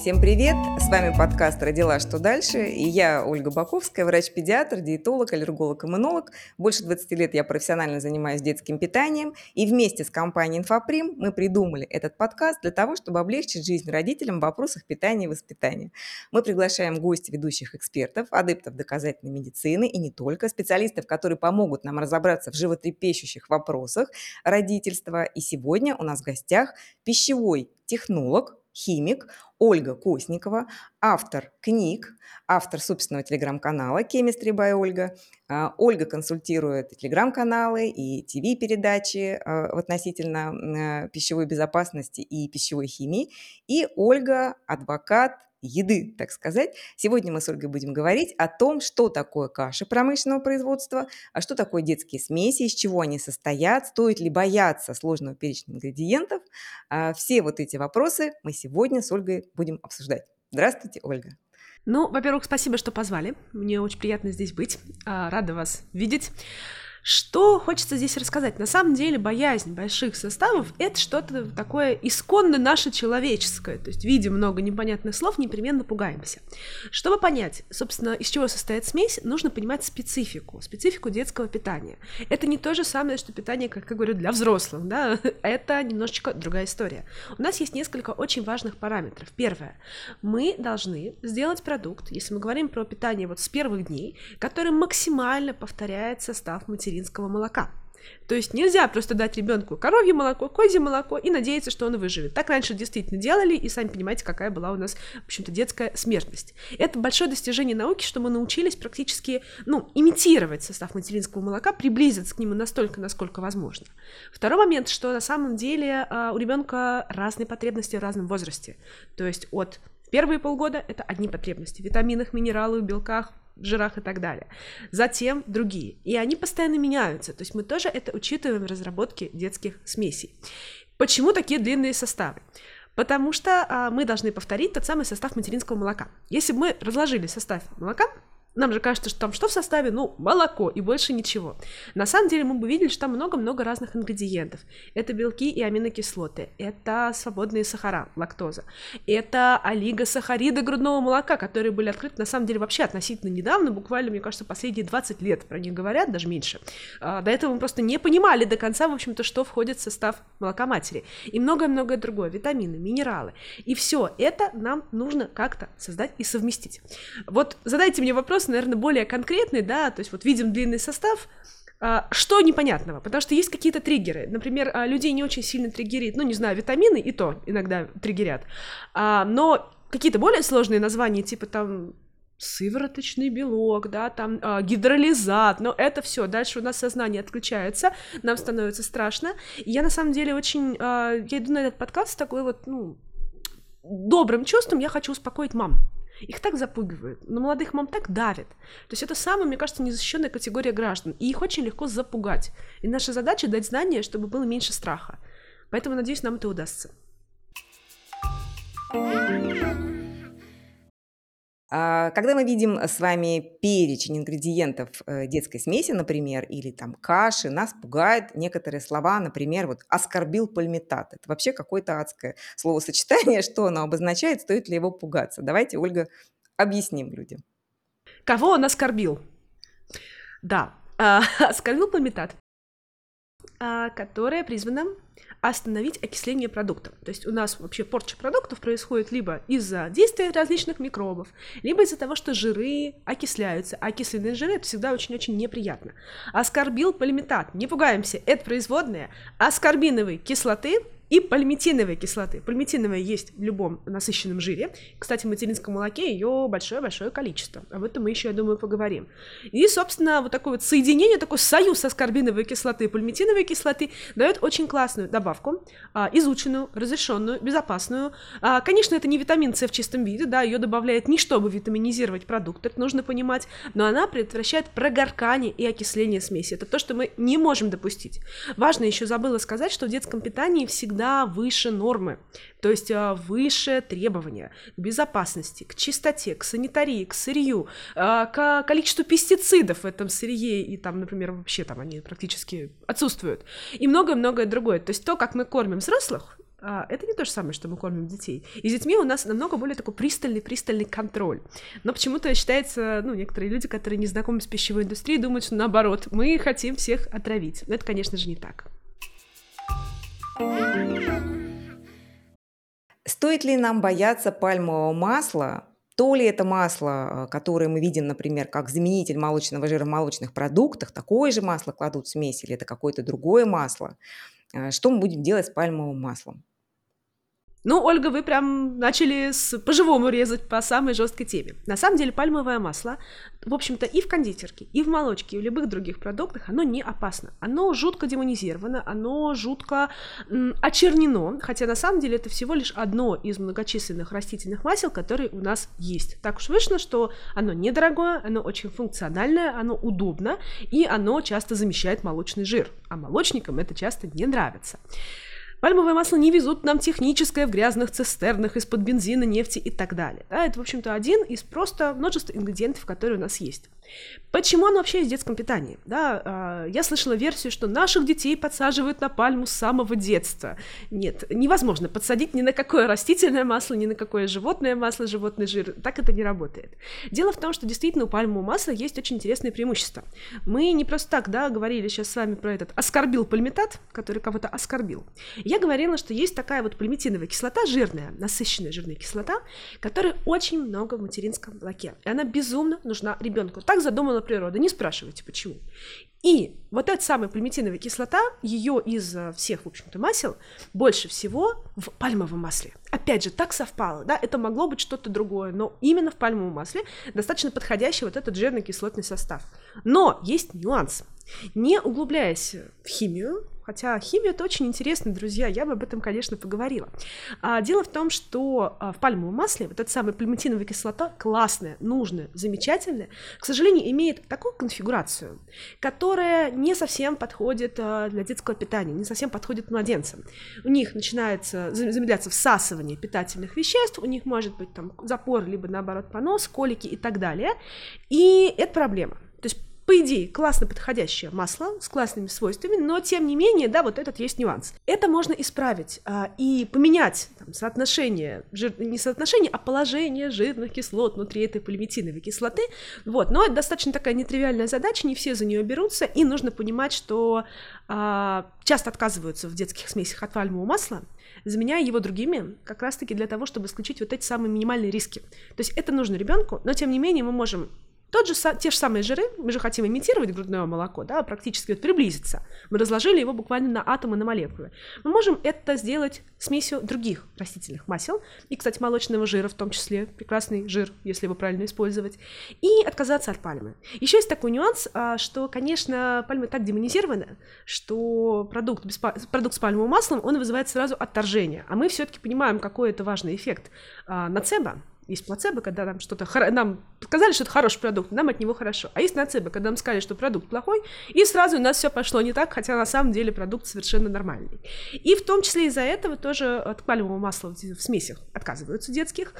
Всем привет! С вами подкаст «Родила. Что дальше?» И я, Ольга Баковская, врач-педиатр, диетолог, аллерголог, иммунолог. Больше 20 лет я профессионально занимаюсь детским питанием. И вместе с компанией «Инфоприм» мы придумали этот подкаст для того, чтобы облегчить жизнь родителям в вопросах питания и воспитания. Мы приглашаем гостей ведущих экспертов, адептов доказательной медицины и не только, специалистов, которые помогут нам разобраться в животрепещущих вопросах родительства. И сегодня у нас в гостях пищевой технолог, химик Ольга Косникова, автор книг, автор собственного телеграм-канала Chemistry by Ольга. А, Ольга консультирует телеграм-каналы и ТВ-передачи а, относительно пищевой безопасности и пищевой химии. И Ольга – адвокат еды, так сказать. Сегодня мы с Ольгой будем говорить о том, что такое каши промышленного производства, а что такое детские смеси, из чего они состоят, стоит ли бояться сложного перечня ингредиентов. А, все вот эти вопросы мы сегодня с Ольгой будем обсуждать. Здравствуйте, Ольга. Ну, во-первых, спасибо, что позвали. Мне очень приятно здесь быть. А, рада вас видеть. Что хочется здесь рассказать? На самом деле боязнь больших составов — это что-то такое исконно наше человеческое. То есть, видя много непонятных слов, непременно пугаемся. Чтобы понять, собственно, из чего состоит смесь, нужно понимать специфику, специфику детского питания. Это не то же самое, что питание, как я говорю, для взрослых, да? Это немножечко другая история. У нас есть несколько очень важных параметров. Первое. Мы должны сделать продукт, если мы говорим про питание вот с первых дней, который максимально повторяет состав материала материнского молока. То есть нельзя просто дать ребенку коровье молоко, козье молоко и надеяться, что он выживет. Так раньше действительно делали, и сами понимаете, какая была у нас, в общем-то, детская смертность. Это большое достижение науки, что мы научились практически, ну, имитировать состав материнского молока, приблизиться к нему настолько, насколько возможно. Второй момент, что на самом деле а, у ребенка разные потребности в разном возрасте. То есть от первые полгода это одни потребности, в витаминах, минералах, белках, жирах и так далее. Затем другие. И они постоянно меняются. То есть мы тоже это учитываем в разработке детских смесей. Почему такие длинные составы? Потому что а, мы должны повторить тот самый состав материнского молока. Если бы мы разложили состав молока, нам же кажется, что там что в составе? Ну, молоко и больше ничего. На самом деле мы бы видели, что там много-много разных ингредиентов. Это белки и аминокислоты, это свободные сахара, лактоза, это олигосахариды грудного молока, которые были открыты на самом деле вообще относительно недавно, буквально, мне кажется, последние 20 лет про них говорят, даже меньше. А, до этого мы просто не понимали до конца, в общем-то, что входит в состав молока матери. И многое-многое другое, витамины, минералы. И все это нам нужно как-то создать и совместить. Вот задайте мне вопрос, вопрос, наверное, более конкретный, да, то есть вот видим длинный состав, а, что непонятного? Потому что есть какие-то триггеры. Например, а, людей не очень сильно триггерит, ну, не знаю, витамины и то иногда триггерят. А, но какие-то более сложные названия, типа там сывороточный белок, да, там гидролизат, но это все, дальше у нас сознание отключается, нам становится страшно. Я на самом деле очень, я иду на этот подкаст с такой вот, ну, добрым чувством, я хочу успокоить мам. Их так запугивают, но молодых мам так давят. То есть это самая, мне кажется, незащищенная категория граждан, и их очень легко запугать. И наша задача дать знания, чтобы было меньше страха. Поэтому, надеюсь, нам это удастся. А, когда мы видим с вами перечень ингредиентов э, детской смеси, например, или там каши, нас пугают некоторые слова, например, вот «оскорбил пальмитат». Это вообще какое-то адское словосочетание, что оно обозначает, стоит ли его пугаться. Давайте, Ольга, объясним людям. Кого он оскорбил? Да, а, оскорбил пальмитат, которая призвана остановить окисление продуктов. То есть у нас вообще порча продуктов происходит либо из-за действия различных микробов, либо из-за того, что жиры окисляются. А окисленные жиры это всегда очень-очень неприятно. Аскорбил полимитат, не пугаемся, это производная аскорбиновой кислоты, и пальмитиновой кислоты. Пальмитиновая есть в любом насыщенном жире. Кстати, в материнском молоке ее большое-большое количество. Об этом мы еще, я думаю, поговорим. И, собственно, вот такое вот соединение, такой союз аскорбиновой кислоты и пальмитиновой кислоты дает очень классную добавку, а, изученную, разрешенную, безопасную. А, конечно, это не витамин С в чистом виде, да, ее добавляет не чтобы витаминизировать продукт, это нужно понимать, но она предотвращает прогоркание и окисление смеси. Это то, что мы не можем допустить. Важно еще забыла сказать, что в детском питании всегда всегда выше нормы, то есть а, выше требования к безопасности, к чистоте, к санитарии, к сырью, а, к количеству пестицидов в этом сырье, и там, например, вообще там они практически отсутствуют, и многое-многое другое. То есть то, как мы кормим взрослых, а, это не то же самое, что мы кормим детей. И с детьми у нас намного более такой пристальный-пристальный контроль. Но почему-то считается, ну, некоторые люди, которые не знакомы с пищевой индустрией, думают, что наоборот, мы хотим всех отравить. Но это, конечно же, не так. Стоит ли нам бояться пальмового масла? То ли это масло, которое мы видим, например, как заменитель молочного жира в молочных продуктах, такое же масло кладут в смесь, или это какое-то другое масло? Э, что мы будем делать с пальмовым маслом? Ну, Ольга, вы прям начали с по-живому резать по самой жесткой теме. На самом деле пальмовое масло, в общем-то, и в кондитерке, и в молочке, и в любых других продуктах, оно не опасно. Оно жутко демонизировано, оно жутко м, очернено, хотя на самом деле это всего лишь одно из многочисленных растительных масел, которые у нас есть. Так уж вышло, что оно недорогое, оно очень функциональное, оно удобно, и оно часто замещает молочный жир. А молочникам это часто не нравится. Пальмовое масло не везут нам техническое в грязных цистернах из-под бензина, нефти и так далее. Да, это, в общем-то, один из просто множества ингредиентов, которые у нас есть. Почему оно вообще есть в детском питании? Да, э, я слышала версию, что наших детей подсаживают на пальму с самого детства. Нет, невозможно подсадить ни на какое растительное масло, ни на какое животное масло, животный жир. Так это не работает. Дело в том, что действительно у пальмового масла есть очень интересные преимущества. Мы не просто так, да, говорили сейчас с вами про этот оскорбил пальмитат, который кого-то оскорбил. Я говорила, что есть такая вот пальмитиновая кислота, жирная, насыщенная жирная кислота, которая очень много в материнском молоке. И она безумно нужна ребенку. Так задумала природа, не спрашивайте почему. И вот эта самая пальмитиновая кислота, ее из э, всех, в общем-то, масел больше всего в пальмовом масле. Опять же, так совпало, да, это могло быть что-то другое, но именно в пальмовом масле достаточно подходящий вот этот жирно-кислотный состав. Но есть нюанс. Не углубляясь в химию, Хотя химия это очень интересно, друзья, я бы об этом, конечно, поговорила. А, дело в том, что а, в пальмовом масле вот эта самая пальмитиновая кислота классная, нужная, замечательная, к сожалению, имеет такую конфигурацию, которая не совсем подходит а, для детского питания, не совсем подходит младенцам. У них начинается замедляться всасывание питательных веществ, у них может быть там запор, либо наоборот понос, колики и так далее. И это проблема. По идее, классно подходящее масло с классными свойствами, но тем не менее, да, вот этот есть нюанс. Это можно исправить а, и поменять там, соотношение, жир, не соотношение, а положение жирных кислот внутри этой полиметиновой кислоты. Вот, но это достаточно такая нетривиальная задача, не все за нее берутся, и нужно понимать, что а, часто отказываются в детских смесях от пальмового масла, заменяя его другими, как раз-таки для того, чтобы исключить вот эти самые минимальные риски. То есть это нужно ребенку, но тем не менее мы можем тот же, те же самые жиры, мы же хотим имитировать грудное молоко, да, практически вот приблизиться. Мы разложили его буквально на атомы, на молекулы. Мы можем это сделать смесью других растительных масел, и, кстати, молочного жира в том числе, прекрасный жир, если его правильно использовать, и отказаться от пальмы. Еще есть такой нюанс, а, что, конечно, пальма так демонизирована, что продукт, без, продукт с пальмовым маслом, он вызывает сразу отторжение, а мы все-таки понимаем, какой это важный эффект а, нацеба, есть плацебо, когда нам что-то нам сказали, что это хороший продукт, нам от него хорошо. А есть нацебо, когда нам сказали, что продукт плохой, и сразу у нас все пошло не так, хотя на самом деле продукт совершенно нормальный. И в том числе из-за этого тоже от пальмового масла в смесях отказываются детских.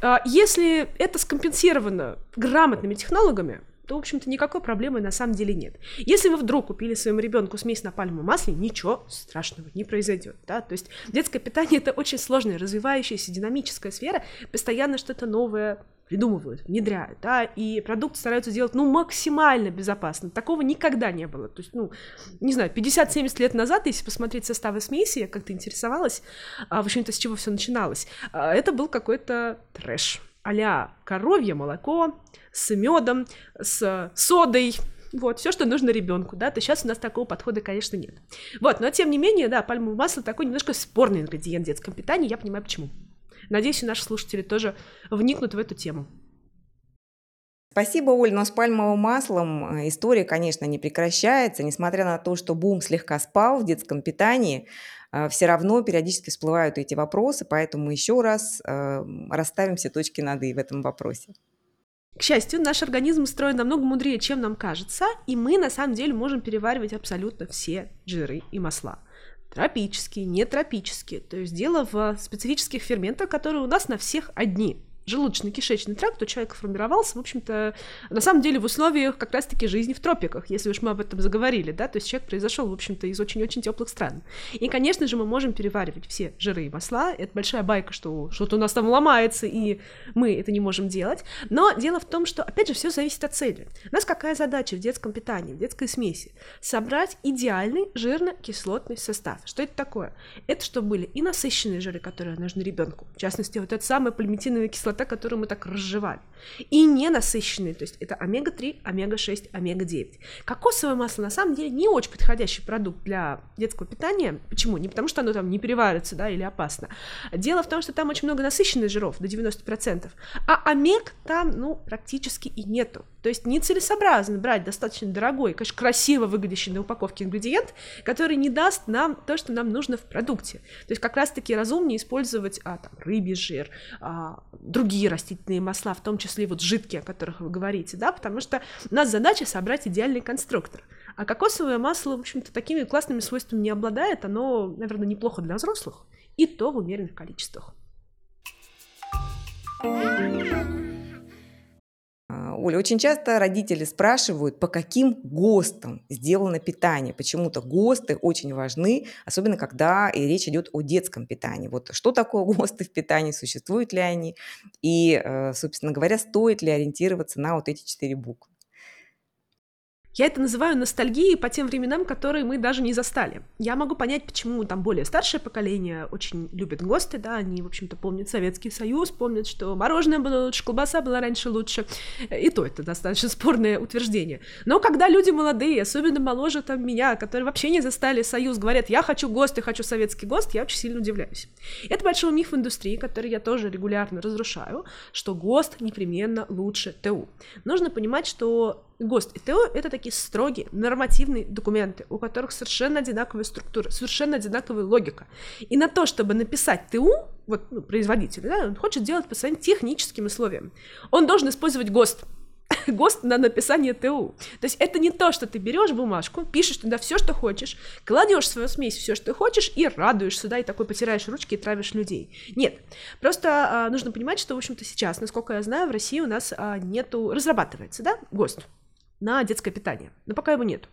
А, если это скомпенсировано грамотными технологами, то, в общем-то, никакой проблемы на самом деле нет. Если вы вдруг купили своему ребенку смесь на пальмовом масле, ничего страшного не произойдет. Да? То есть детское питание это очень сложная, развивающаяся, динамическая сфера, постоянно что-то новое придумывают, внедряют, да, и продукт стараются сделать, ну, максимально безопасно. Такого никогда не было. То есть, ну, не знаю, 50-70 лет назад, если посмотреть составы смеси, я как-то интересовалась, а, в общем-то, с чего все начиналось, а, это был какой-то трэш а коровье молоко с медом, с содой, вот, все, что нужно ребенку, да, то сейчас у нас такого подхода, конечно, нет. Вот, но тем не менее, да, пальмовое масло такой немножко спорный ингредиент в детском питании, я понимаю, почему. Надеюсь, и наши слушатели тоже вникнут в эту тему. Спасибо, Оль, но с пальмовым маслом э, история, конечно, не прекращается, несмотря на то, что бум слегка спал в детском питании, все равно периодически всплывают эти вопросы, поэтому еще раз а, расставим все точки над «и» в этом вопросе. К счастью, наш организм устроен намного мудрее, чем нам кажется, и мы на самом деле можем переваривать абсолютно все жиры и масла. Тропические, нетропические. То есть дело в специфических ферментах, которые у нас на всех одни. Желудочно-кишечный тракт у человека формировался, в общем-то, на самом деле в условиях как раз-таки жизни в тропиках, если уж мы об этом заговорили, да, то есть человек произошел, в общем-то, из очень-очень теплых стран. И, конечно же, мы можем переваривать все жиры и масла, это большая байка, что что-то у нас там ломается, и мы это не можем делать, но дело в том, что, опять же, все зависит от цели. У нас какая задача в детском питании, в детской смеси? Собрать идеальный жирно-кислотный состав. Что это такое? Это чтобы были и насыщенные жиры, которые нужны ребенку, в частности, вот эта самая полиметиновая кислота, кислота, которую мы так разжевали. И ненасыщенные, то есть это омега-3, омега-6, омега-9. Кокосовое масло на самом деле не очень подходящий продукт для детского питания. Почему? Не потому, что оно там не переварится, да, или опасно. Дело в том, что там очень много насыщенных жиров, до 90%, а омег там, ну, практически и нету. То есть нецелесообразно брать достаточно дорогой, конечно, красиво выглядящий на упаковке ингредиент, который не даст нам то, что нам нужно в продукте. То есть как раз-таки разумнее использовать а, там, рыбий жир, а, другие растительные масла, в том числе вот жидкие, о которых вы говорите, да, потому что у нас задача собрать идеальный конструктор. А кокосовое масло, в общем-то, такими классными свойствами не обладает, оно, наверное, неплохо для взрослых, и то в умеренных количествах. Оля, очень часто родители спрашивают, по каким ГОСТам сделано питание. Почему-то ГОСТы очень важны, особенно когда и речь идет о детском питании. Вот что такое ГОСТы в питании, существуют ли они, и, э, собственно говоря, стоит ли ориентироваться на вот эти четыре буквы. Я это называю ностальгией по тем временам, которые мы даже не застали. Я могу понять, почему там более старшее поколение очень любит ГОСТы, да, они, в общем-то, помнят Советский Союз, помнят, что мороженое было лучше, колбаса была раньше лучше, и то это достаточно спорное утверждение. Но когда люди молодые, особенно моложе там меня, которые вообще не застали Союз, говорят, я хочу ГОСТ, я хочу советский ГОСТ, я очень сильно удивляюсь. Это большой миф в индустрии, который я тоже регулярно разрушаю, что ГОСТ непременно лучше ТУ. Нужно понимать, что ГОСТ и ТО — это такие строгие нормативные документы, у которых совершенно одинаковая структура, совершенно одинаковая логика. И на то, чтобы написать ТУ, вот ну, производитель, да, он хочет делать по своим техническим условиям. Он должен использовать ГОСТ, ГОСТ на написание ТУ. То есть это не то, что ты берешь бумажку, пишешь туда все, что хочешь, кладешь в свою смесь все, что хочешь, и радуешься, да, и такой потираешь ручки и травишь людей. Нет. Просто а, нужно понимать, что, в общем-то, сейчас, насколько я знаю, в России у нас а, нету, разрабатывается, да, ГОСТ на детское питание. Но пока его нет.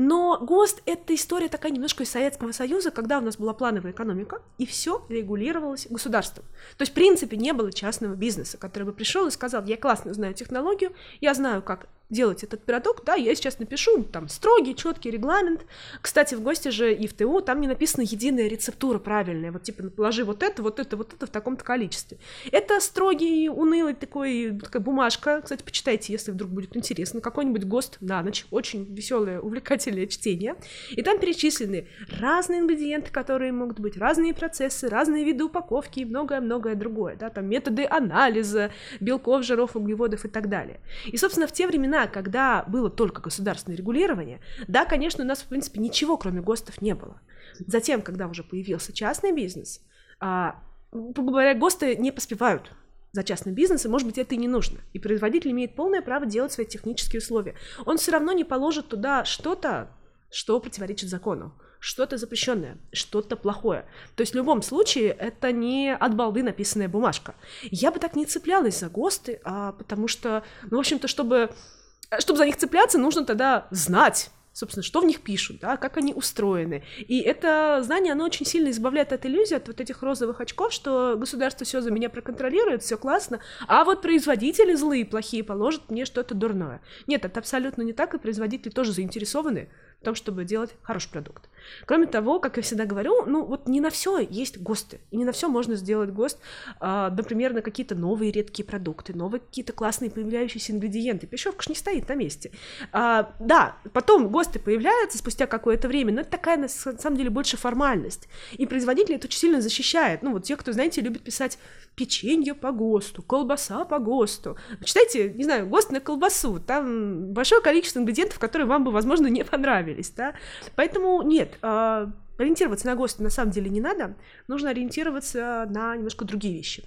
Но ГОСТ — это история такая немножко из Советского Союза, когда у нас была плановая экономика, и все регулировалось государством. То есть, в принципе, не было частного бизнеса, который бы пришел и сказал, я классно знаю технологию, я знаю, как делать этот пирожок, да, я сейчас напишу там строгий, четкий регламент. Кстати, в гости же и в ТУ там не написана единая рецептура правильная, вот типа положи вот это, вот это, вот это в таком-то количестве. Это строгий, унылый такой, такая бумажка, кстати, почитайте, если вдруг будет интересно, какой-нибудь ГОСТ на ночь, очень веселое, увлекательное чтение, и там перечислены разные ингредиенты, которые могут быть, разные процессы, разные виды упаковки и многое-многое другое, да, там методы анализа белков, жиров, углеводов и так далее. И, собственно, в те времена времена, когда было только государственное регулирование, да, конечно, у нас, в принципе, ничего, кроме ГОСТов, не было. Затем, когда уже появился частный бизнес, а, говоря, ГОСТы не поспевают за частным бизнесом, может быть, это и не нужно. И производитель имеет полное право делать свои технические условия. Он все равно не положит туда что-то, что противоречит закону что-то запрещенное, что-то плохое. То есть в любом случае это не от балды написанная бумажка. Я бы так не цеплялась за ГОСТы, а потому что, ну, в общем-то, чтобы чтобы за них цепляться, нужно тогда знать, собственно, что в них пишут, да, как они устроены. И это знание, оно очень сильно избавляет от иллюзии, от вот этих розовых очков, что государство все за меня проконтролирует, все классно, а вот производители злые, плохие положат мне что-то дурное. Нет, это абсолютно не так, и производители тоже заинтересованы в том, чтобы делать хороший продукт. Кроме того, как я всегда говорю, ну вот не на все есть ГОСТы, и не на все можно сделать ГОСТ, а, например, на какие-то новые редкие продукты, новые какие-то классные появляющиеся ингредиенты. Пищевка ж не стоит на месте. А, да, потом ГОСТы появляются спустя какое-то время, но это такая, на самом деле, больше формальность. И производители это очень сильно защищает. Ну вот те, кто, знаете, любит писать печенье по ГОСТу, колбаса по ГОСТу. Читайте, не знаю, ГОСТ на колбасу, там большое количество ингредиентов, которые вам бы, возможно, не понравились, да. Поэтому нет, а, ориентироваться на ГОСТ на самом деле не надо, нужно ориентироваться на немножко другие вещи.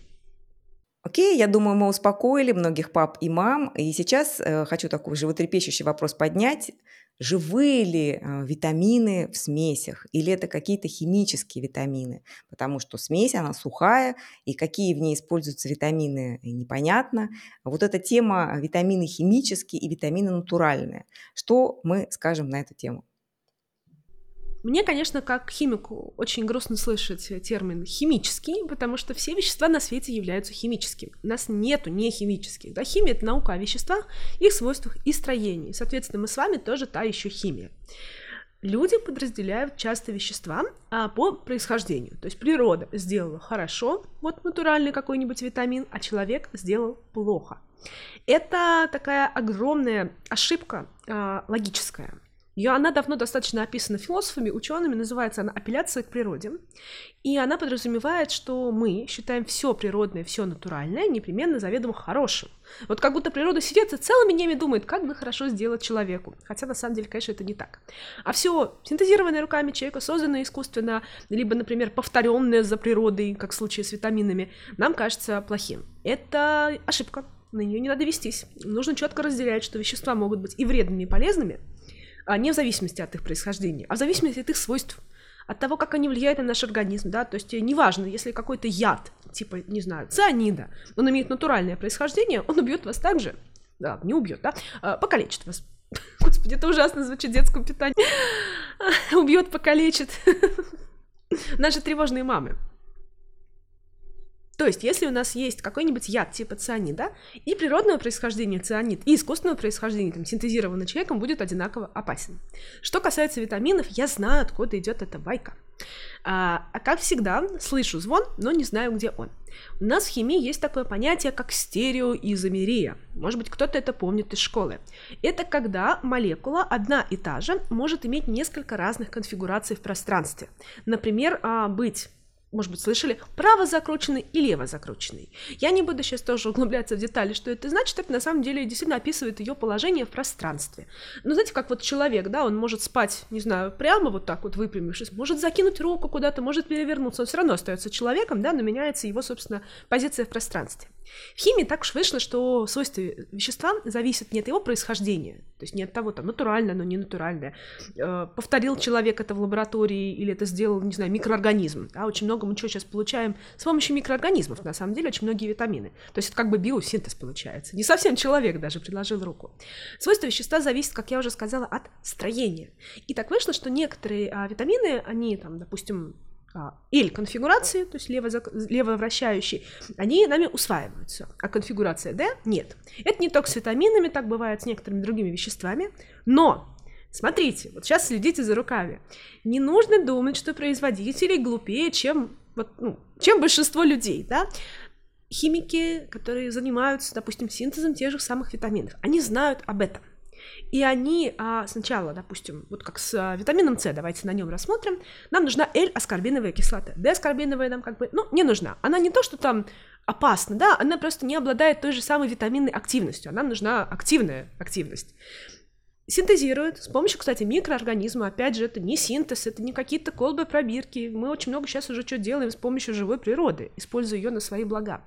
Окей, я думаю, мы успокоили многих пап и мам. И сейчас э, хочу такой животрепещущий вопрос поднять. Живые ли э, витамины в смесях или это какие-то химические витамины? Потому что смесь, она сухая, и какие в ней используются витамины, непонятно. Вот эта тема витамины химические и витамины натуральные. Что мы скажем на эту тему? Мне, конечно, как химику очень грустно слышать термин химический, потому что все вещества на свете являются химическими. У нас нету не химических. Да? Химия — это наука о веществах, их свойствах и строении. Соответственно, мы с вами тоже та еще химия. Люди подразделяют часто вещества а, по происхождению. То есть природа сделала хорошо, вот натуральный какой-нибудь витамин, а человек сделал плохо. Это такая огромная ошибка а, логическая. Ее, она давно достаточно описана философами, учеными, называется она «Апелляция к природе». И она подразумевает, что мы считаем все природное, все натуральное непременно заведомо хорошим. Вот как будто природа сидит и целыми днями думает, как бы хорошо сделать человеку. Хотя на самом деле, конечно, это не так. А все синтезированное руками человека, созданное искусственно, либо, например, повторенное за природой, как в случае с витаминами, нам кажется плохим. Это ошибка. На нее не надо вестись. Нужно четко разделять, что вещества могут быть и вредными, и полезными, не в зависимости от их происхождения, а в зависимости от их свойств, от того, как они влияют на наш организм, да, то есть э, неважно, если какой-то яд, типа, не знаю, цианида, он имеет натуральное происхождение, он убьет вас так же, да, не убьет, да, а, покалечит вас. Господи, это ужасно звучит в детском питании. Убьет, покалечит. Наши тревожные мамы. То есть, если у нас есть какой-нибудь яд типа цианида, и природного происхождения цианид, и искусственного происхождения, там, синтезированный человеком, будет одинаково опасен. Что касается витаминов, я знаю, откуда идет эта байка. А, а как всегда, слышу звон, но не знаю, где он. У нас в химии есть такое понятие, как стереоизомерия. Может быть, кто-то это помнит из школы. Это когда молекула одна и та же может иметь несколько разных конфигураций в пространстве. Например, а, быть может быть, слышали, право закрученный и лево закрученный. Я не буду сейчас тоже углубляться в детали, что это значит, это на самом деле действительно описывает ее положение в пространстве. Но знаете, как вот человек, да, он может спать, не знаю, прямо вот так вот выпрямившись, может закинуть руку куда-то, может перевернуться, он все равно остается человеком, да, но меняется его, собственно, позиция в пространстве. В химии так уж вышло, что свойства вещества зависят не от его происхождения, то есть не от того, там, натуральное, но не натуральное. Э, повторил человек это в лаборатории или это сделал, не знаю, микроорганизм. Да, очень много мы чего сейчас получаем с помощью микроорганизмов, на самом деле, очень многие витамины. То есть это как бы биосинтез получается. Не совсем человек даже предложил руку. Свойства вещества зависят, как я уже сказала, от строения. И так вышло, что некоторые а, витамины, они там, допустим, или а, конфигурации, то есть лево, левовращающие, они нами усваиваются, а конфигурация D нет. Это не только с витаминами, так бывает с некоторыми другими веществами, но Смотрите, вот сейчас следите за руками. Не нужно думать, что производители глупее, чем, вот, ну, чем большинство людей, да? Химики, которые занимаются, допустим, синтезом тех же самых витаминов, они знают об этом. И они а, сначала, допустим, вот как с а, витамином С, давайте на нем рассмотрим, нам нужна L-аскорбиновая кислота. D-аскорбиновая нам как бы, ну, не нужна. Она не то, что там опасна, да, она просто не обладает той же самой витаминной активностью, нам нужна активная активность синтезируют с помощью, кстати, микроорганизма. Опять же, это не синтез, это не какие-то колбы, пробирки. Мы очень много сейчас уже что делаем с помощью живой природы, используя ее на свои блага.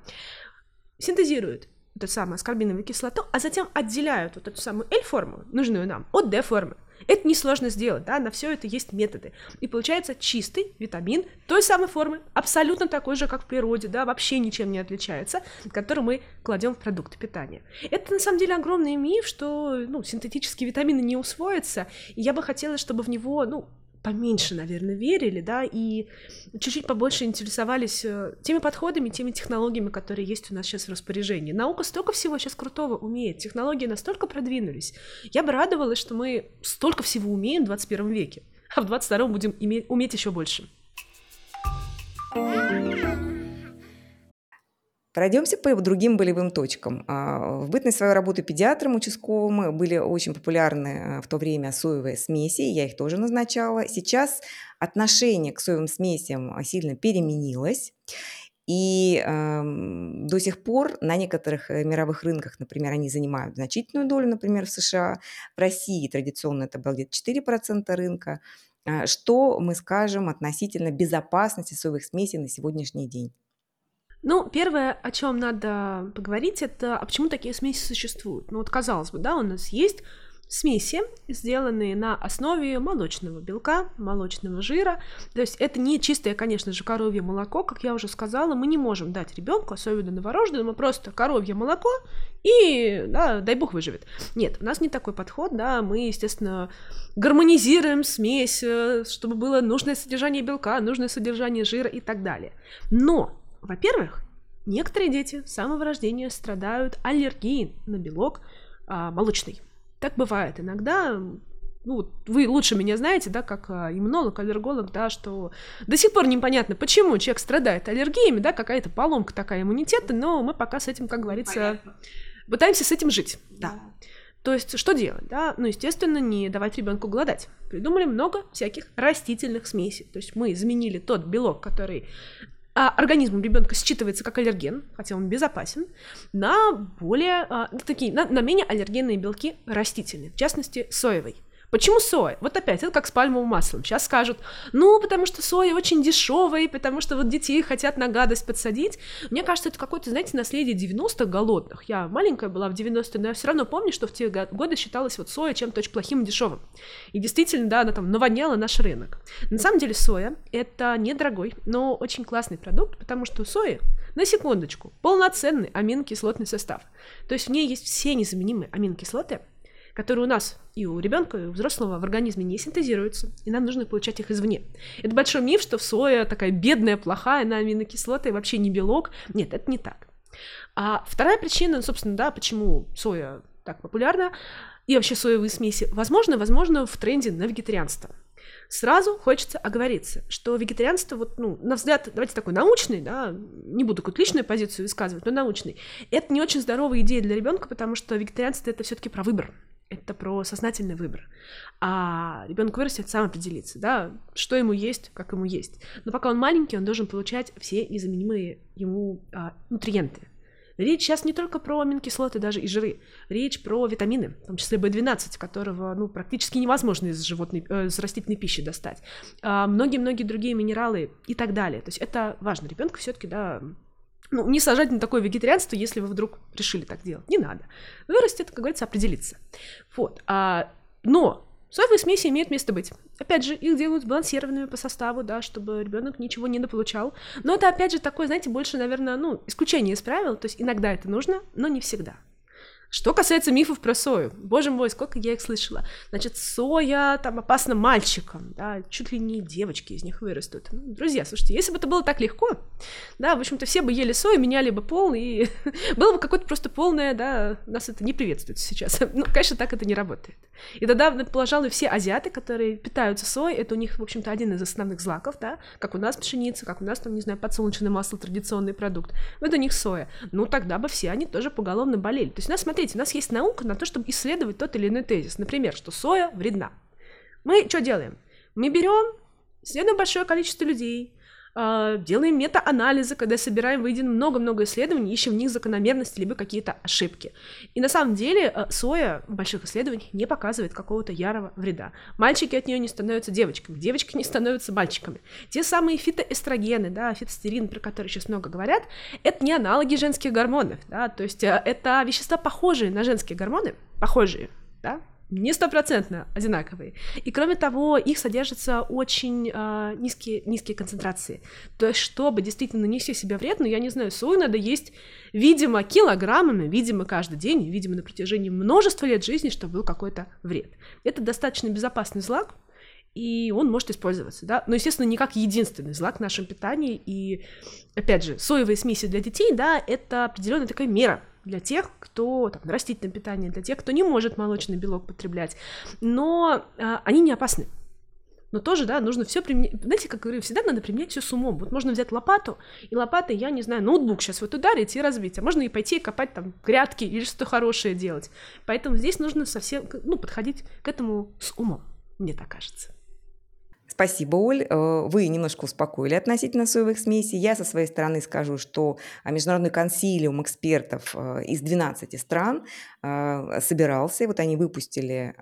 Синтезируют эту самую аскорбиновую кислоту, а затем отделяют вот эту самую L-форму, нужную нам, от D-формы. Это несложно сделать, да, на все это есть методы. И получается чистый витамин той самой формы, абсолютно такой же, как в природе, да, вообще ничем не отличается, который мы кладем в продукты питания. Это на самом деле огромный миф, что ну, синтетические витамины не усвоятся, и я бы хотела, чтобы в него, ну, поменьше, наверное, верили, да, и чуть-чуть побольше интересовались э, теми подходами, теми технологиями, которые есть у нас сейчас в распоряжении. Наука столько всего сейчас крутого умеет, технологии настолько продвинулись. Я бы радовалась, что мы столько всего умеем в 21 веке, а в 22 будем иметь, уметь еще больше. Пройдемся по другим болевым точкам. А, в бытность своей работы педиатром участковым были очень популярны а, в то время соевые смеси, я их тоже назначала. Сейчас отношение к соевым смесям а, сильно переменилось. И э, до сих пор на некоторых э, мировых рынках, например, они занимают значительную долю, например, в США. В России традиционно это было где-то 4% рынка. Что мы скажем относительно безопасности соевых смесей на сегодняшний день? Ну, первое, о чем надо поговорить, это а почему такие смеси существуют. Ну вот казалось бы, да, у нас есть смеси, сделанные на основе молочного белка, молочного жира. То есть это не чистое, конечно же, коровье молоко, как я уже сказала, мы не можем дать ребенку, особенно новорожденному, просто коровье молоко и, да, дай бог выживет. Нет, у нас не такой подход, да, мы, естественно, гармонизируем смесь, э, чтобы было нужное содержание белка, нужное содержание жира и так далее. Но, во-первых, некоторые дети с самого рождения страдают аллергией на белок а, молочный. Так бывает иногда, ну, вы лучше меня знаете, да, как а, иммунолог, аллерголог, да, что до сих пор непонятно, почему человек страдает аллергиями, да, какая-то поломка такая иммунитета, но мы пока с этим, как говорится, Понятно. пытаемся с этим жить, да. да. То есть, что делать, да? Ну, естественно, не давать ребенку голодать. Придумали много всяких растительных смесей. То есть мы заменили тот белок, который а, организмом ребенка считывается как аллерген, хотя он безопасен, на более а, такие, на, на менее аллергенные белки растительные, в частности, соевый. Почему соя? Вот опять, это как с пальмовым маслом. Сейчас скажут, ну, потому что соя очень дешевая, потому что вот детей хотят на гадость подсадить. Мне кажется, это какое-то, знаете, наследие 90-х голодных. Я маленькая была в 90-е, но я все равно помню, что в те годы считалась вот соя чем-то очень плохим и дешевым. И действительно, да, она там наводняла наш рынок. На самом деле соя — это недорогой, но очень классный продукт, потому что у сои на секундочку, полноценный аминокислотный состав. То есть в ней есть все незаменимые аминокислоты, которые у нас и у ребенка, и у взрослого в организме не синтезируются, и нам нужно получать их извне. Это большой миф, что в соя такая бедная, плохая на аминокислоты, вообще не белок. Нет, это не так. А вторая причина, собственно, да, почему соя так популярна, и вообще соевые смеси, возможно, возможно, в тренде на вегетарианство. Сразу хочется оговориться, что вегетарианство, вот, ну, на взгляд, давайте такой научный, да, не буду какую-то личную позицию высказывать, но научный, это не очень здоровая идея для ребенка, потому что вегетарианство это все-таки про выбор это про сознательный выбор. А ребенок вырастет, сам определится, да, что ему есть, как ему есть. Но пока он маленький, он должен получать все незаменимые ему а, нутриенты. Речь сейчас не только про аминокислоты, даже и жиры. Речь про витамины, в том числе B12, которого ну, практически невозможно из, животной, э, из растительной пищи достать. А, многие-многие другие минералы и так далее. То есть это важно. Ребенка все-таки да, ну, не сажать на такое вегетарианство, если вы вдруг решили так делать. Не надо. Вырастет, как говорится, определиться. Вот. А, но соевые смеси имеют место быть. Опять же, их делают сбалансированными по составу, да, чтобы ребенок ничего не дополучал. Но это, опять же, такое, знаете, больше, наверное, ну, исключение из правил. То есть иногда это нужно, но не всегда. Что касается мифов про сою, боже мой, сколько я их слышала. Значит, соя там опасна мальчикам, да, чуть ли не девочки из них вырастут. Ну, друзья, слушайте, если бы это было так легко, да, в общем-то, все бы ели сою, меняли бы пол, и было бы какое-то просто полное, да, нас это не приветствует сейчас. Ну, конечно, так это не работает. И тогда, пожалуй, все азиаты, которые питаются соей, это у них, в общем-то, один из основных злаков, да, как у нас пшеница, как у нас, там, не знаю, подсолнечное масло, традиционный продукт. Вот у них соя. Ну, тогда бы все они тоже поголовно болели. То есть у нас, смотрите, смотрите, у нас есть наука на то, чтобы исследовать тот или иной тезис. Например, что соя вредна. Мы что делаем? Мы берем, исследуем большое количество людей, а, делаем мета-анализы, когда собираем воедино много-много исследований, ищем в них закономерности либо какие-то ошибки. И на самом деле а, соя в больших исследованиях не показывает какого-то ярого вреда. Мальчики от нее не становятся девочками, девочки не становятся мальчиками. Те самые фитоэстрогены, да, фитостерин, про которые сейчас много говорят, это не аналоги женских гормонов, да, то есть а, это вещества похожие на женские гормоны, похожие, да, не стопроцентно одинаковые. И кроме того, их содержатся очень э, низкие, низкие концентрации. То есть, чтобы действительно нанести себе вред, ну, я не знаю, сою надо есть, видимо, килограммами, видимо, каждый день, видимо, на протяжении множества лет жизни, чтобы был какой-то вред. Это достаточно безопасный злак, и он может использоваться, да, но, естественно, не как единственный злак в нашем питании, и, опять же, соевые смеси для детей, да, это определенная такая мера, для тех, кто там, растительное питание, для тех, кто не может молочный белок потреблять. Но а, они не опасны. Но тоже, да, нужно все применять. Знаете, как говорю, всегда надо применять все с умом. Вот можно взять лопату, и лопатой, я не знаю, ноутбук сейчас вот ударить и разбить. А можно и пойти и копать там грядки или что-то хорошее делать. Поэтому здесь нужно совсем, ну, подходить к этому с умом, мне так кажется. Спасибо, Оль. Э, вы немножко успокоили относительно соевых смесей. Я со своей стороны скажу, что а, международный консилиум экспертов э, из 12 стран э, собирался. Вот они выпустили,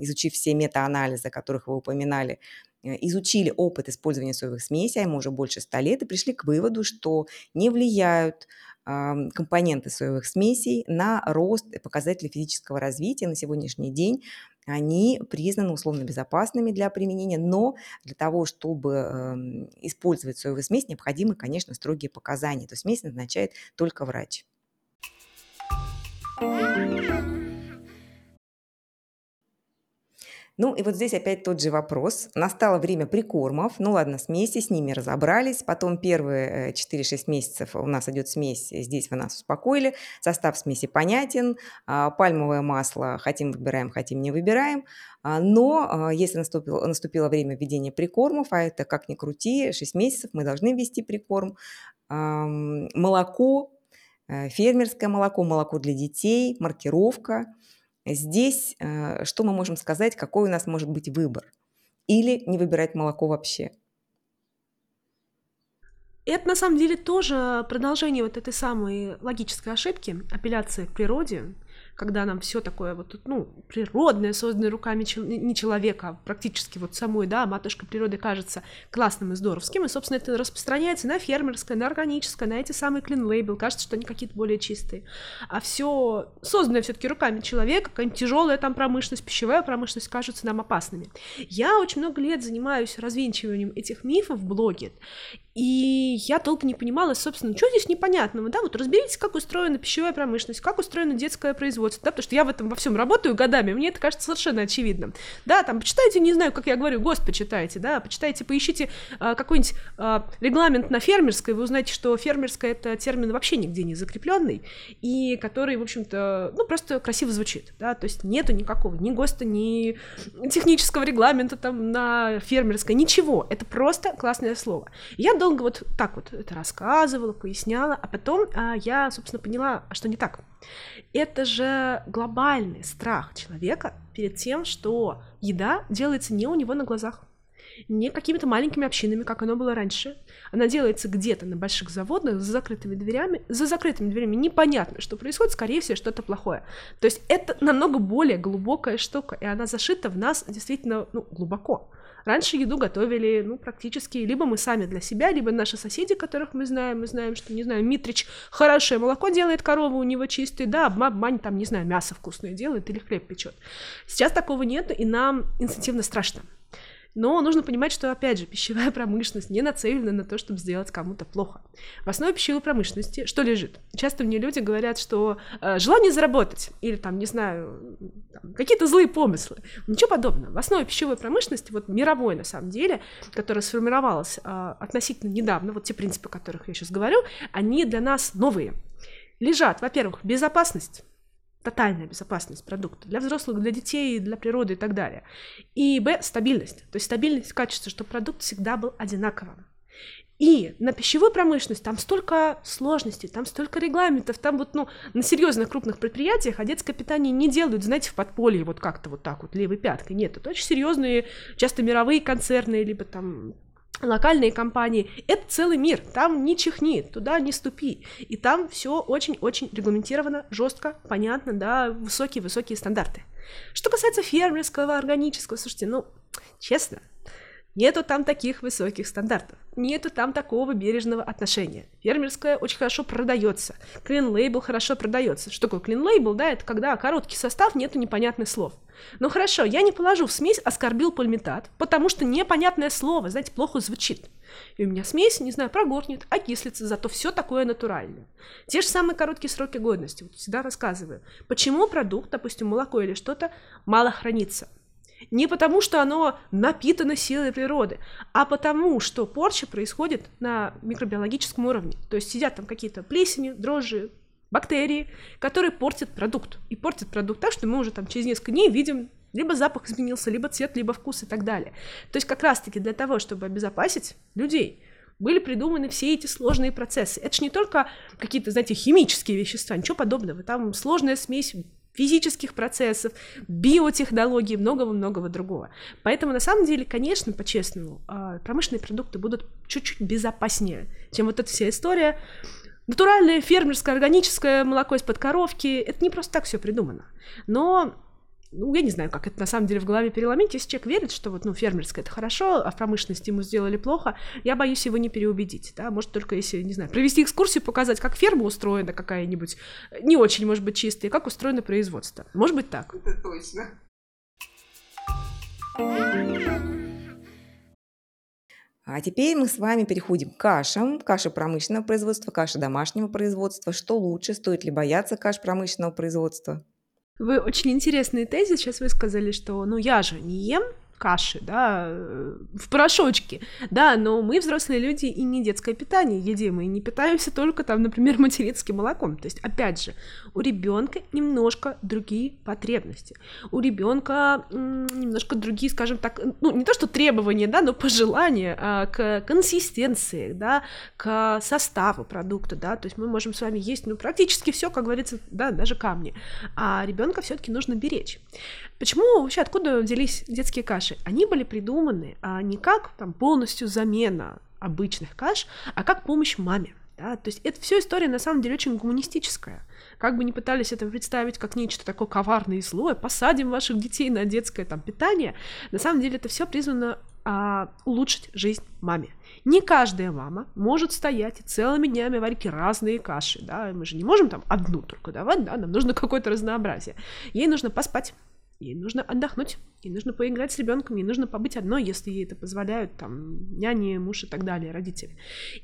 изучив все мета-анализы, о которых вы упоминали, изучили опыт использования соевых смесей, а ему уже больше 100 лет, и пришли к выводу, что не влияют компоненты соевых смесей на рост показателей физического развития на сегодняшний день они признаны условно безопасными для применения, но для того, чтобы эм, использовать соевую смесь, необходимы, конечно, строгие показания. То есть смесь назначает только врач. Ну и вот здесь опять тот же вопрос. Настало время прикормов. Ну ладно, смеси, с ними разобрались. Потом первые 4-6 э, месяцев у нас идет смесь. Здесь вы нас успокоили. Состав смеси понятен. А, пальмовое масло хотим выбираем, хотим не выбираем. А, но а, если наступило, наступило время введения прикормов, а это как ни крути, 6 месяцев мы должны ввести прикорм, молоко, э, фермерское молоко, молоко для детей, маркировка – Здесь э, что мы можем сказать, какой у нас может быть выбор? Или не выбирать молоко вообще? Это на самом деле тоже продолжение вот этой самой логической ошибки, апелляции к природе, когда нам все такое вот, ну, природное, созданное руками не человека, а практически вот самой, да, матушка природы кажется классным и здоровским, и, собственно, это распространяется на фермерское, на органическое, на эти самые clean label, кажется, что они какие-то более чистые. А все созданное все-таки руками человека, какая-нибудь тяжелая там промышленность, пищевая промышленность кажутся нам опасными. Я очень много лет занимаюсь развенчиванием этих мифов в блоге, и я долго не понимала, собственно, что здесь непонятного, да, вот разберитесь, как устроена пищевая промышленность, как устроено детское производство, да, потому что я в этом во всем работаю годами, мне это кажется совершенно очевидным, да, там, почитайте, не знаю, как я говорю, ГОСТ почитайте, да, почитайте, поищите а, какой-нибудь а, регламент на фермерское, вы узнаете, что фермерское это термин вообще нигде не закрепленный, и который, в общем-то, ну, просто красиво звучит, да, то есть нету никакого ни ГОСТа, ни технического регламента там на фермерское, ничего, это просто классное слово. Я долго вот так вот это рассказывала, поясняла, а потом а, я, собственно, поняла, что не так. Это же глобальный страх человека перед тем, что еда делается не у него на глазах, не какими-то маленькими общинами, как оно было раньше. Она делается где-то на больших заводах за закрытыми дверями. За закрытыми дверями непонятно, что происходит, скорее всего, что-то плохое. То есть это намного более глубокая штука, и она зашита в нас действительно ну, глубоко. Раньше еду готовили, ну, практически либо мы сами для себя, либо наши соседи, которых мы знаем, мы знаем, что, не знаю, Митрич хорошее молоко делает, корова у него чистая, да, Мань там, не знаю, мясо вкусное делает или хлеб печет. Сейчас такого нет, и нам инстинктивно страшно. Но нужно понимать, что, опять же, пищевая промышленность не нацелена на то, чтобы сделать кому-то плохо. В основе пищевой промышленности что лежит? Часто мне люди говорят, что э, желание заработать или там, не знаю, какие-то злые помыслы. Ничего подобного. В основе пищевой промышленности, вот мировой на самом деле, которая сформировалась э, относительно недавно, вот те принципы, о которых я сейчас говорю, они для нас новые. Лежат, во-первых, безопасность, тотальная безопасность продукта для взрослых, для детей, для природы и так далее. И б, стабильность, то есть стабильность качества, чтобы продукт всегда был одинаковым. И на пищевой промышленности там столько сложностей, там столько регламентов, там вот, ну, на серьезных крупных предприятиях а детское питание не делают, знаете, в подполье вот как-то вот так вот левой пяткой. Нет, это очень серьезные, часто мировые концерны, либо там локальные компании, это целый мир, там не чихни, туда не ступи, и там все очень-очень регламентировано, жестко, понятно, да, высокие-высокие стандарты. Что касается фермерского, органического, слушайте, ну, честно, Нету там таких высоких стандартов, нету там такого бережного отношения. Фермерское очень хорошо продается, label хорошо продается. Что такое label? Да, это когда короткий состав, нету непонятных слов. Ну хорошо, я не положу в смесь аскорбил пульмитат, потому что непонятное слово, знаете, плохо звучит. И у меня смесь, не знаю, прогорнет, окислится, зато все такое натуральное. Те же самые короткие сроки годности, вот всегда рассказываю. Почему продукт, допустим, молоко или что-то, мало хранится? Не потому, что оно напитано силой природы, а потому, что порча происходит на микробиологическом уровне. То есть сидят там какие-то плесени, дрожжи, бактерии, которые портят продукт. И портят продукт так, что мы уже там через несколько дней видим либо запах изменился, либо цвет, либо вкус и так далее. То есть как раз-таки для того, чтобы обезопасить людей, были придуманы все эти сложные процессы. Это же не только какие-то, знаете, химические вещества, ничего подобного. Там сложная смесь физических процессов, биотехнологий, многого-многого другого. Поэтому, на самом деле, конечно, по-честному, а, промышленные продукты будут чуть-чуть безопаснее, чем вот эта вся история. Натуральное фермерское органическое молоко из-под коровки, это не просто так все придумано. Но ну, я не знаю, как это на самом деле в голове переломить, если человек верит, что вот, ну, фермерское это хорошо, а в промышленности ему сделали плохо, я боюсь его не переубедить, да, может, только если, не знаю, провести экскурсию, показать, как ферма устроена какая-нибудь, не очень, может быть, чистая, как устроено производство. Может быть, так. Это точно. А теперь мы с вами переходим к кашам. Каши промышленного производства, каши домашнего производства. Что лучше? Стоит ли бояться каш промышленного производства? Вы очень интересные тезис сейчас высказали, что ну я же не ем каши, да, э, в порошочке, да, но мы взрослые люди и не детское питание едим, и не питаемся только там, например, материнским молоком. То есть, опять же, у ребенка немножко другие потребности, у ребенка немножко другие, скажем так, ну не то что требования, да, но пожелания а, к консистенции, да, к составу продукта, да, то есть мы можем с вами есть, ну практически все, как говорится, да, даже камни, а ребенка все-таки нужно беречь. Почему вообще откуда взялись детские каши? Они были придуманы а не как там полностью замена обычных каш, а как помощь маме. Да? То есть это все история на самом деле очень гуманистическая. Как бы ни пытались это представить как нечто такое коварное и злое, посадим ваших детей на детское там питание, на самом деле это все призвано а, улучшить жизнь маме. Не каждая мама может стоять и целыми днями варить разные каши, да, мы же не можем там одну только давать, да, нам нужно какое-то разнообразие. Ей нужно поспать, Ей нужно отдохнуть, ей нужно поиграть с ребенком, ей нужно побыть одной, если ей это позволяют там няни, муж и так далее, родители.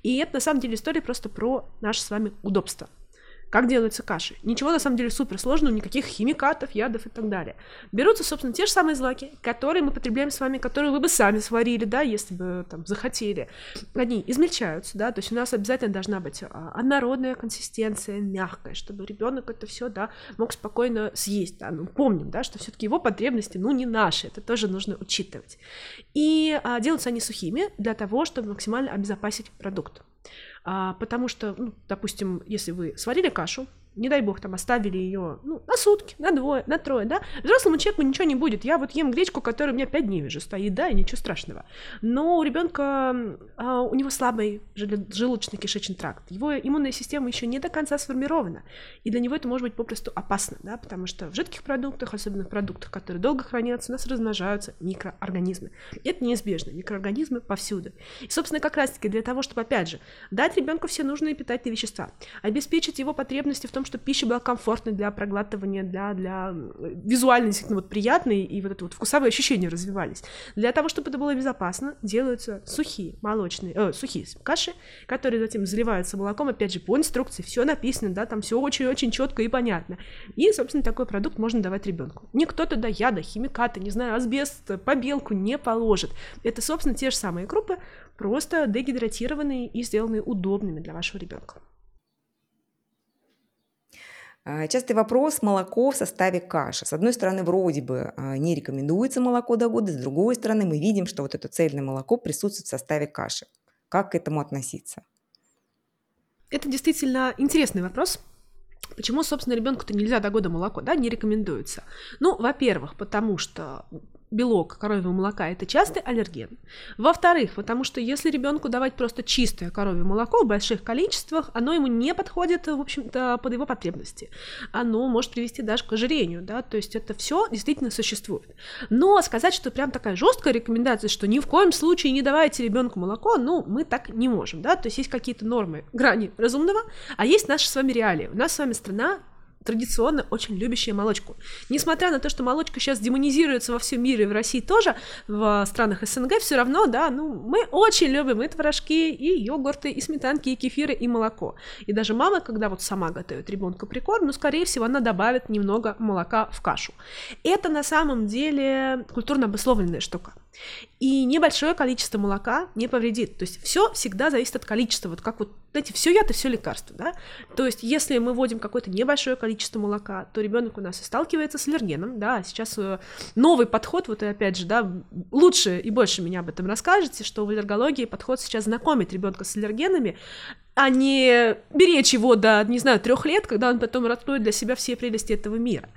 И это на самом деле история просто про наше с вами удобство. Как делаются каши? Ничего на самом деле супер сложного, никаких химикатов, ядов и так далее. Берутся, собственно, те же самые злаки, которые мы потребляем с вами, которые вы бы сами сварили, да, если бы там захотели. Они измельчаются, да, то есть у нас обязательно должна быть а, однородная консистенция, мягкая, чтобы ребенок это все, да, мог спокойно съесть, да. Ну, помним, да, что все-таки его потребности, ну, не наши, это тоже нужно учитывать. И а, делаются они сухими для того, чтобы максимально обезопасить продукт. А, потому что, ну, допустим, если вы сварили кашу, не дай бог, там оставили ее ну, на сутки, на двое, на трое, да, взрослому человеку ничего не будет. Я вот ем гречку, которая у меня пять дней уже стоит, да, и ничего страшного. Но у ребенка, а, у него слабый желудочно-кишечный тракт, его иммунная система еще не до конца сформирована, и для него это может быть попросту опасно, да, потому что в жидких продуктах, особенно в продуктах, которые долго хранятся, у нас размножаются микроорганизмы. И это неизбежно, микроорганизмы повсюду. И, собственно, как раз-таки для того, чтобы, опять же, дать ребенку все нужные питательные вещества, обеспечить его потребности в том, чтобы пища была комфортной для проглатывания, для, для визуально действительно вот приятной, и вот это вот вкусовые ощущения развивались. Для того, чтобы это было безопасно, делаются сухие молочные, э, сухие каши, которые затем заливаются молоком, опять же, по инструкции, все написано, да, там все очень-очень четко и понятно. И, собственно, такой продукт можно давать ребенку. Никто туда яда, химикаты, не знаю, асбест, побелку не положит. Это, собственно, те же самые крупы, просто дегидратированные и сделанные удобными для вашего ребенка. А, частый вопрос – молоко в составе каши. С одной стороны, вроде бы а, не рекомендуется молоко до года, с другой стороны, мы видим, что вот это цельное молоко присутствует в составе каши. Как к этому относиться? Это действительно интересный вопрос. Почему, собственно, ребенку-то нельзя до года молоко, да, не рекомендуется? Ну, во-первых, потому что белок коровьего молока это частый аллерген. Во-вторых, потому что если ребенку давать просто чистое коровье молоко в больших количествах, оно ему не подходит, в общем-то, под его потребности. Оно может привести даже к ожирению, да, то есть это все действительно существует. Но сказать, что прям такая жесткая рекомендация, что ни в коем случае не давайте ребенку молоко, ну, мы так не можем, да, то есть есть какие-то нормы, грани разумного, а есть наши с вами реалии. У нас с вами страна традиционно очень любящие молочку. Несмотря на то, что молочка сейчас демонизируется во всем мире, в России тоже, в странах СНГ, все равно, да, ну, мы очень любим и творожки, и йогурты, и сметанки, и кефиры, и молоко. И даже мама, когда вот сама готовит ребенку прикорм, ну, скорее всего, она добавит немного молока в кашу. Это на самом деле культурно обусловленная штука. И небольшое количество молока не повредит. То есть все всегда зависит от количества. Вот как вот, знаете, все яд и все лекарство, да? То есть если мы вводим какое-то небольшое количество молока, то ребенок у нас сталкивается с аллергеном, да, сейчас э, новый подход, вот и опять же, да, лучше и больше меня об этом расскажете, что в аллергологии подход сейчас знакомит ребенка с аллергенами, а не беречь его до, не знаю, трех лет, когда он потом раскроет для себя все прелести этого мира.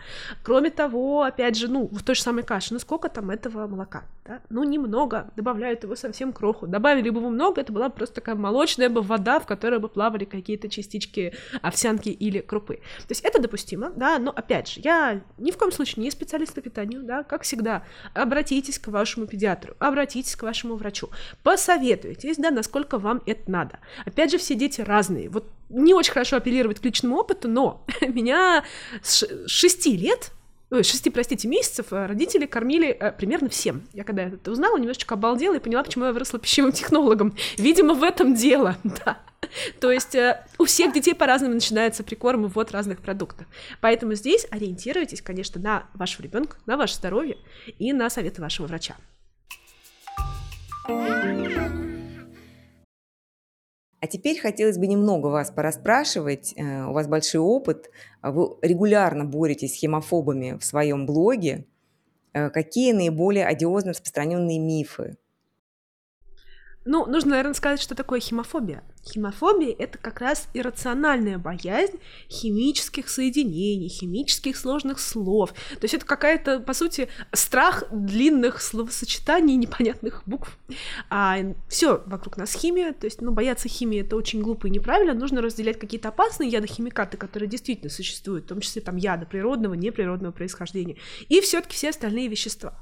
Кроме того, опять же, ну, в той же самой каше, ну, сколько там этого молока, да? Ну, немного, добавляют его совсем кроху. Добавили бы много, это была просто такая молочная бы вода, в которой бы плавали какие-то частички овсянки или крупы. То есть это допустимо, да, но, опять же, я ни в коем случае не специалист по питанию, да, как всегда, обратитесь к вашему педиатру, обратитесь к вашему врачу, посоветуйтесь, да, насколько вам это надо. Опять же, все дети разные. Вот не очень хорошо апеллировать к личному опыту, но меня с шести лет шести, простите, месяцев э, родители кормили э, примерно всем. Я когда это узнала, немножечко обалдела и поняла, почему я выросла пищевым технологом. Видимо, в этом дело, да. То есть э, у всех детей по-разному начинается прикорм и ввод разных продуктов. Поэтому здесь ориентируйтесь, конечно, на вашего ребенка, на ваше здоровье и на советы вашего врача. А теперь хотелось бы немного вас порасспрашивать. Э, у вас большой опыт, вы регулярно боретесь с хемофобами в своем блоге. Э, какие наиболее одиозно распространенные мифы ну, нужно, наверное, сказать, что такое химофобия. Химофобия — это как раз иррациональная боязнь химических соединений, химических сложных слов. То есть это какая-то, по сути, страх длинных словосочетаний, непонятных букв. А все вокруг нас химия, то есть, ну, бояться химии — это очень глупо и неправильно. Нужно разделять какие-то опасные ядохимикаты, которые действительно существуют, в том числе там яда природного, неприродного происхождения, и все таки все остальные вещества.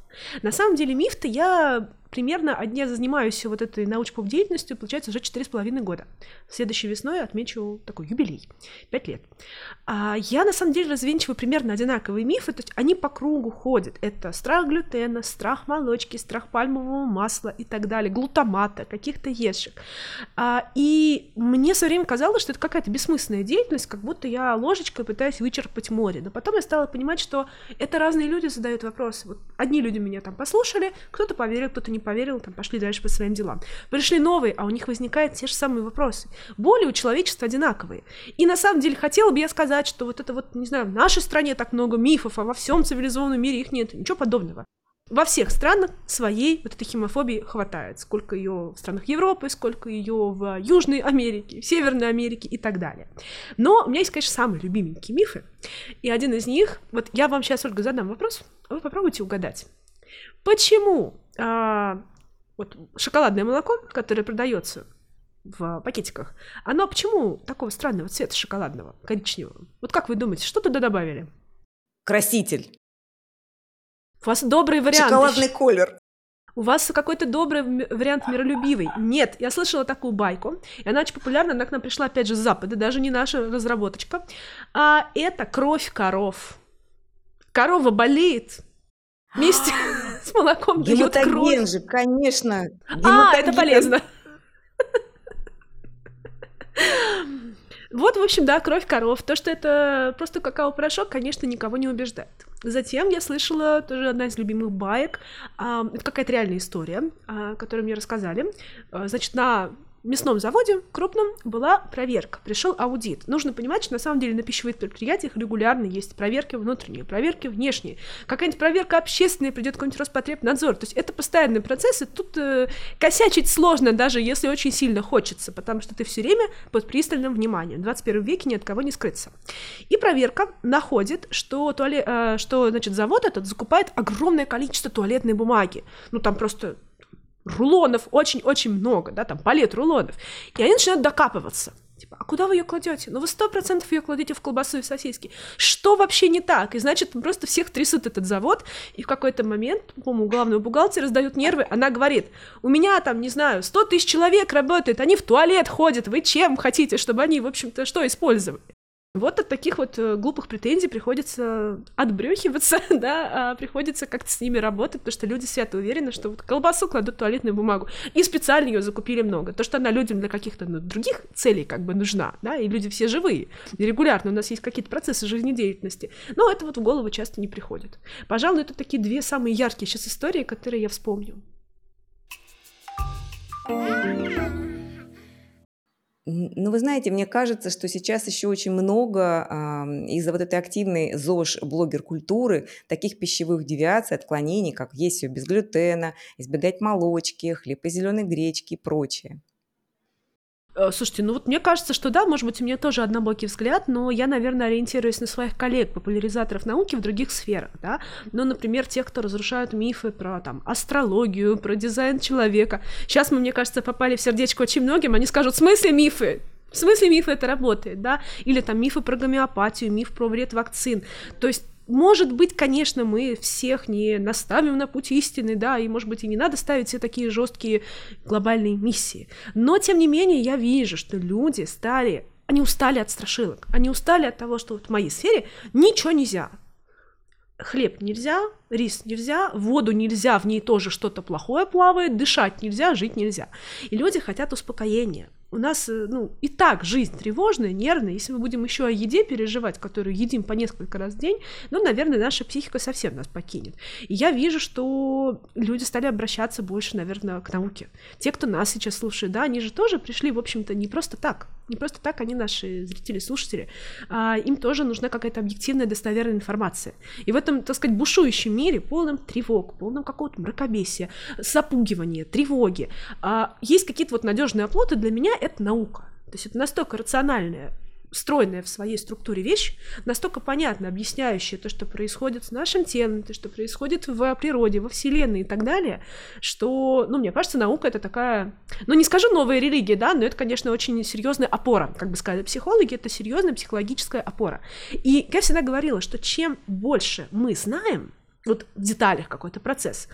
На самом деле миф-то я примерно я занимаюсь вот этой научной деятельностью, получается, уже четыре с половиной года. Следующей весной отмечу такой юбилей, пять лет. А я, на самом деле, развенчиваю примерно одинаковые мифы, то есть они по кругу ходят. Это страх глютена, страх молочки, страх пальмового масла и так далее, глутамата, каких-то ешек. А, и мне все время казалось, что это какая-то бессмысленная деятельность, как будто я ложечкой пытаюсь вычерпать море. Но потом я стала понимать, что это разные люди задают вопросы. Вот одни люди меня там послушали, кто-то поверил, кто-то не поверил, там пошли дальше по своим делам. Пришли новые, а у них возникают те же самые вопросы. Боли у человечества одинаковые. И на самом деле хотела бы я сказать, что вот это вот, не знаю, в нашей стране так много мифов, а во всем цивилизованном мире их нет. Ничего подобного. Во всех странах своей вот этой химофобии хватает. Сколько ее в странах Европы, сколько ее в Южной Америке, в Северной Америке и так далее. Но у меня есть, конечно, самые любименькие мифы. И один из них, вот я вам сейчас, Ольга, задам вопрос, а вы попробуйте угадать. Почему а, вот шоколадное молоко, которое продается в пакетиках, оно почему такого странного цвета шоколадного, коричневого? Вот как вы думаете, что туда добавили? Краситель. У вас добрый вариант. Шоколадный колер. У вас какой-то добрый вариант миролюбивый. Нет, я слышала такую байку, и она очень популярна, она к нам пришла опять же с Запада, даже не наша разработочка. А это кровь коров. Корова болеет, вместе с молоком дает кровь. же, конечно. А, это полезно. Вот, в общем, да, кровь коров. То, что это просто какао-порошок, конечно, никого не убеждает. Затем я слышала тоже одна из любимых баек. Это какая-то реальная история, а, которую мне рассказали. А, значит, на мясном заводе крупном была проверка, пришел аудит. Нужно понимать, что на самом деле на пищевых предприятиях регулярно есть проверки внутренние, проверки внешние. Какая-нибудь проверка общественная, придет какой-нибудь Роспотребнадзор. То есть это постоянный процесс, и тут э, косячить сложно, даже если очень сильно хочется, потому что ты все время под пристальным вниманием. В 21 веке ни от кого не скрыться. И проверка находит, что, туалет, э, что значит, завод этот закупает огромное количество туалетной бумаги. Ну там просто рулонов очень-очень много, да, там палет рулонов. И они начинают докапываться. Типа, а куда вы ее кладете? Ну, вы сто процентов ее кладете в колбасу и в сосиски. Что вообще не так? И значит, просто всех трясут этот завод, и в какой-то момент, по-моему, главного бухгалтера раздают нервы, она говорит, у меня там, не знаю, 100 тысяч человек работает, они в туалет ходят, вы чем хотите, чтобы они, в общем-то, что использовали? Вот от таких вот э, глупых претензий приходится отбрехиваться, да, а приходится как-то с ними работать, потому что люди свято уверены, что вот колбасу кладут в туалетную бумагу, и специально ее закупили много. То, что она людям для каких-то ну, других целей как бы нужна, да, и люди все живые, и регулярно у нас есть какие-то процессы жизнедеятельности, но это вот в голову часто не приходит. Пожалуй, это такие две самые яркие сейчас истории, которые я вспомню. Ну, вы знаете, мне кажется, что сейчас еще очень много э, из-за вот этой активной ЗОЖ блогер-культуры таких пищевых девиаций, отклонений, как есть все без глютена, избегать молочки, хлеб из зеленой гречки и прочее. Э, слушайте, ну вот мне кажется, что да, может быть, у меня тоже однобокий взгляд, но я, наверное, ориентируюсь на своих коллег, популяризаторов науки в других сферах, да, ну, например, тех, кто разрушают мифы про, там, астрологию, про дизайн человека. Сейчас мы, мне кажется, попали в сердечко очень многим, они скажут, в смысле мифы? В смысле мифы это работает, да? Или там мифы про гомеопатию, миф про вред вакцин. То есть может быть, конечно, мы всех не наставим на путь истины, да, и, может быть, и не надо ставить все такие жесткие глобальные миссии. Но, тем не менее, я вижу, что люди стали, они устали от страшилок, они устали от того, что вот в моей сфере ничего нельзя. Хлеб нельзя, рис нельзя, воду нельзя, в ней тоже что-то плохое плавает, дышать нельзя, жить нельзя. И люди хотят успокоения, у нас, э, ну, и так жизнь тревожная, нервная, если мы будем еще о еде переживать, которую едим по несколько раз в день, ну, наверное, наша психика совсем нас покинет. И я вижу, что люди стали обращаться больше, наверное, к науке. Те, кто нас сейчас слушает, да, они же тоже пришли, в общем-то, не просто так, не просто так они наши зрители, слушатели, а им тоже нужна какая-то объективная, достоверная информация. И в этом, так сказать, бушующем мире, полном тревог, полном какого-то мракобесия, запугивания, тревоги, а есть какие-то вот надежные оплоты для меня это наука. То есть это настолько рациональная стройная в своей структуре вещь, настолько понятно объясняющая то, что происходит с нашим телом, то, что происходит в природе, во Вселенной и так далее, что, ну, мне кажется, наука это такая, ну, не скажу новая религия, да, но это, конечно, очень серьезная опора, как бы сказали психологи, это серьезная психологическая опора. И я всегда говорила, что чем больше мы знаем, вот в деталях какой-то процесс,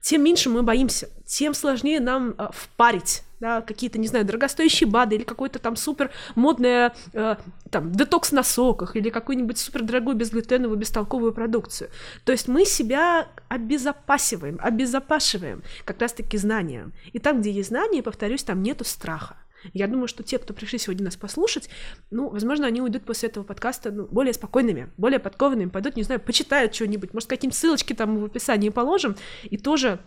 тем меньше мы боимся, тем сложнее нам э, впарить да, какие-то, не знаю, дорогостоящие БАДы или какой-то там супер модная э, там детокс на соках или какую-нибудь супер дорогую безглютеновую бестолковую продукцию. То есть мы себя обезопасиваем, обезопашиваем как раз-таки знанием. И там, где есть знания, повторюсь, там нету страха. Я думаю, что те, кто пришли сегодня нас послушать, ну, возможно, они уйдут после этого подкаста ну, более спокойными, более подкованными, пойдут, не знаю, почитают что-нибудь, может, какие-нибудь ссылочки там в описании положим, и тоже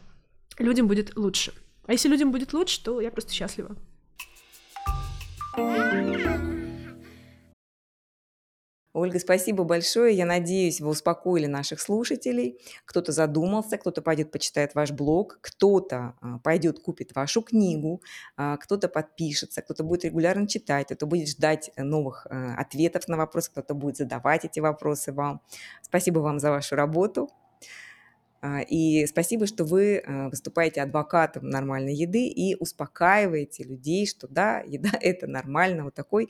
людям будет лучше. А если людям будет лучше, то я просто счастлива. Ольга, спасибо большое. Я надеюсь, вы успокоили наших слушателей. Кто-то задумался, кто-то пойдет почитает ваш блог, кто-то а, пойдет купит вашу книгу, а, кто-то подпишется, кто-то будет регулярно читать, кто-то будет ждать новых а, ответов на вопросы, кто-то будет задавать эти вопросы вам. Спасибо вам за вашу работу. И спасибо, что вы выступаете адвокатом нормальной еды и успокаиваете людей, что да, еда – это нормально, вот такой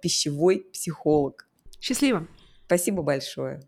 пищевой психолог. Счастливо. Спасибо большое.